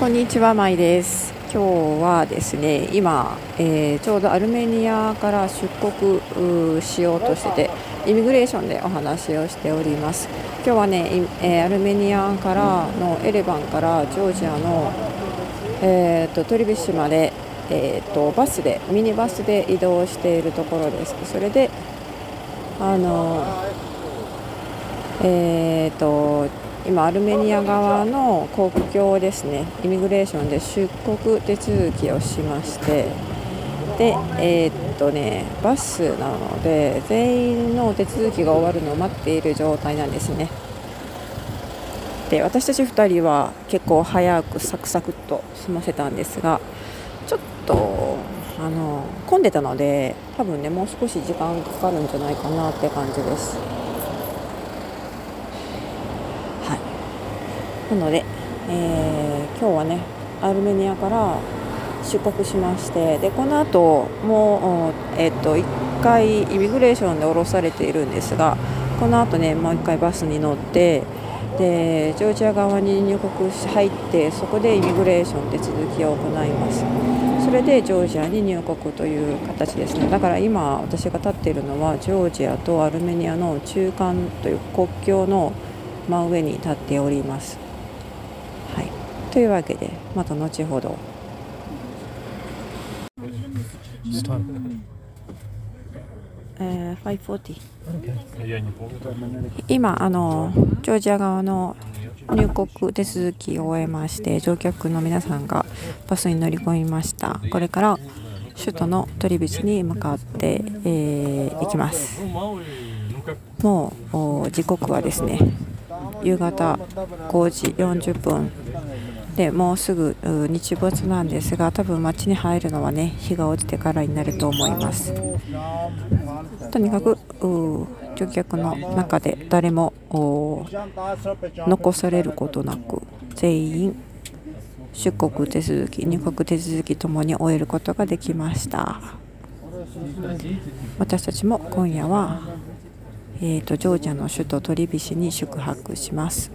こんにちは、まいです。今日はですね、今、えーちょうどアルメニアから出国しようとしてて、イミグレーションでお話をしております。今日はね、えーアルメニアからのエレバンからジョージアの、えー、とトリビッシュまで、えー、とバスでミニバスで移動しているところです。それであのえー、と今、アルメニア側の国境ですね、イミグレーションで出国手続きをしまして、で、えーっとね、バスなので、全員の手続きが終わるのを待っている状態なんですね。で、私たち2人は結構早くサクサクっと済ませたんですが、ちょっとあの混んでたので、多分ね、もう少し時間かかるんじゃないかなって感じです。はい、なので、えー今日はねアルメニアから出国しましてでこの後もう、えっと1回イミグレーションで降ろされているんですがこの後ねもう1回バスに乗ってでジョージア側に入国し入ってそこでイミグレーション手続きを行います。それでジョージアに入国という形ですね。だから今私が立っているのはジョージアとアルメニアの中間という国境の真上に立っております、というわけでまた後ほど。今あのジョージア側の入国手続きを終えまして乗客の皆さんがバスに乗り込みました。これから首都のトリビチに向かって、えー、いきます。もう時刻はですね夕方5時40分でもうすぐ日没なんですが多分街に入るのはね日が落ちてからになると思います。とにかく乗客の中で誰も残されることなく全員出国手続き入国手続きともに終えることができました。私たちも今夜は、えーと、とジョージアの首都トリビシに宿泊します。